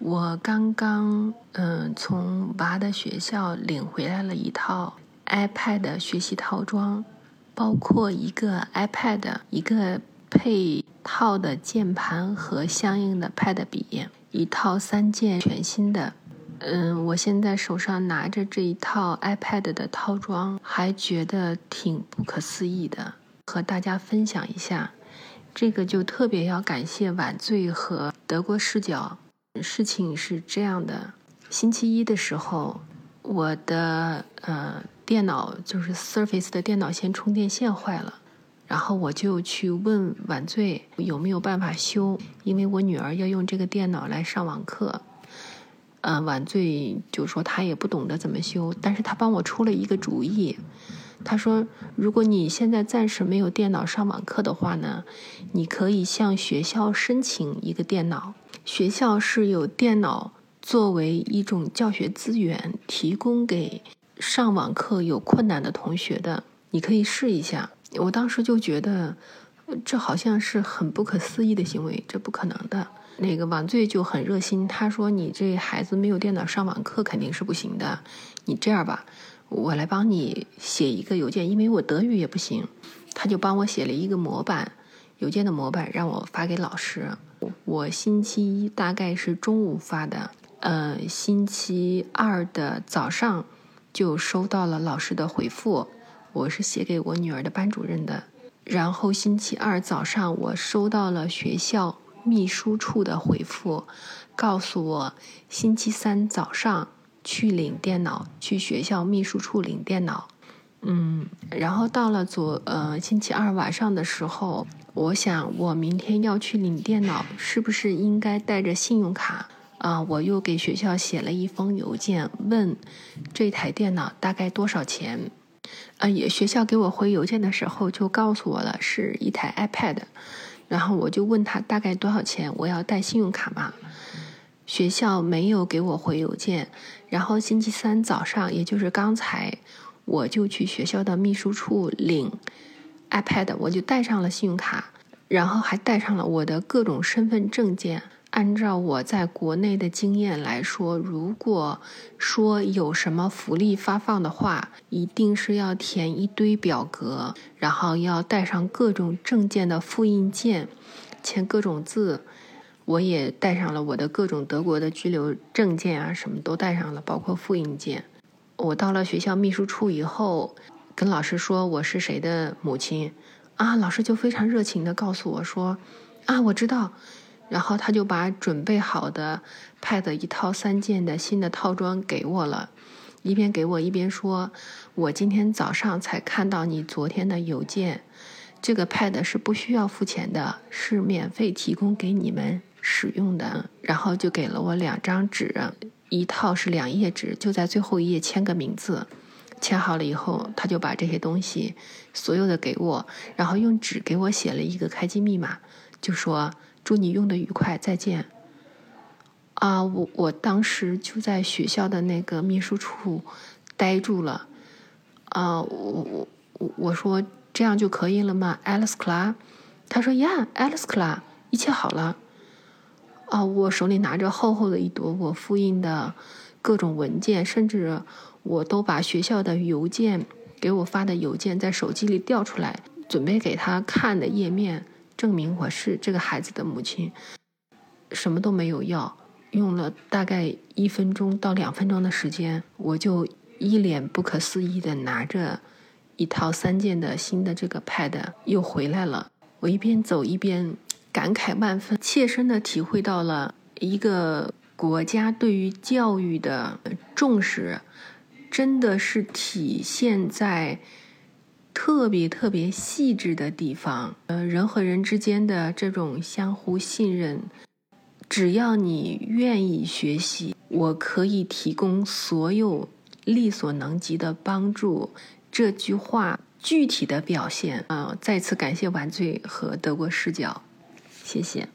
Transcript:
我刚刚嗯从娃的学校领回来了一套 iPad 学习套装，包括一个 iPad，一个配套的键盘和相应的 Pad 笔，一套三件全新的。嗯，我现在手上拿着这一套 iPad 的套装，还觉得挺不可思议的，和大家分享一下。这个就特别要感谢晚醉和德国视角。事情是这样的，星期一的时候，我的呃电脑就是 Surface 的电脑线充电线坏了，然后我就去问晚醉有没有办法修，因为我女儿要用这个电脑来上网课。嗯，晚醉就说他也不懂得怎么修，但是他帮我出了一个主意。他说，如果你现在暂时没有电脑上网课的话呢，你可以向学校申请一个电脑。学校是有电脑作为一种教学资源提供给上网课有困难的同学的，你可以试一下。我当时就觉得，这好像是很不可思议的行为，这不可能的。那个晚醉就很热心，他说：“你这孩子没有电脑上网课肯定是不行的。你这样吧，我来帮你写一个邮件，因为我德语也不行。”他就帮我写了一个模板，邮件的模板让我发给老师。我星期一大概是中午发的，呃，星期二的早上就收到了老师的回复。我是写给我女儿的班主任的，然后星期二早上我收到了学校秘书处的回复，告诉我星期三早上去领电脑，去学校秘书处领电脑。嗯，然后到了昨呃星期二晚上的时候。我想，我明天要去领电脑，是不是应该带着信用卡啊？我又给学校写了一封邮件，问这台电脑大概多少钱？啊，也学校给我回邮件的时候就告诉我了，是一台 iPad。然后我就问他大概多少钱，我要带信用卡吗？学校没有给我回邮件。然后星期三早上，也就是刚才，我就去学校的秘书处领。iPad，我就带上了信用卡，然后还带上了我的各种身份证件。按照我在国内的经验来说，如果说有什么福利发放的话，一定是要填一堆表格，然后要带上各种证件的复印件，签各种字。我也带上了我的各种德国的居留证件啊，什么都带上了，包括复印件。我到了学校秘书处以后。跟老师说我是谁的母亲，啊，老师就非常热情的告诉我说，啊，我知道，然后他就把准备好的 Pad 一套三件的新的套装给我了，一边给我一边说，我今天早上才看到你昨天的邮件，这个 Pad 是不需要付钱的，是免费提供给你们使用的，然后就给了我两张纸，一套是两页纸，就在最后一页签个名字。签好了以后，他就把这些东西所有的给我，然后用纸给我写了一个开机密码，就说祝你用的愉快，再见。啊，我我当时就在学校的那个秘书处呆住了。啊，我我我说这样就可以了吗，Alice Cla？他说，Yeah，Alice Cla，一切好了。啊，我手里拿着厚厚的一摞我复印的各种文件，甚至。我都把学校的邮件给我发的邮件在手机里调出来，准备给他看的页面，证明我是这个孩子的母亲。什么都没有要，用了大概一分钟到两分钟的时间，我就一脸不可思议的拿着一套三件的新的这个 Pad 又回来了。我一边走一边感慨万分，切身的体会到了一个国家对于教育的重视。真的是体现在特别特别细致的地方，呃，人和人之间的这种相互信任，只要你愿意学习，我可以提供所有力所能及的帮助。这句话具体的表现啊，再次感谢晚醉和德国视角，谢谢。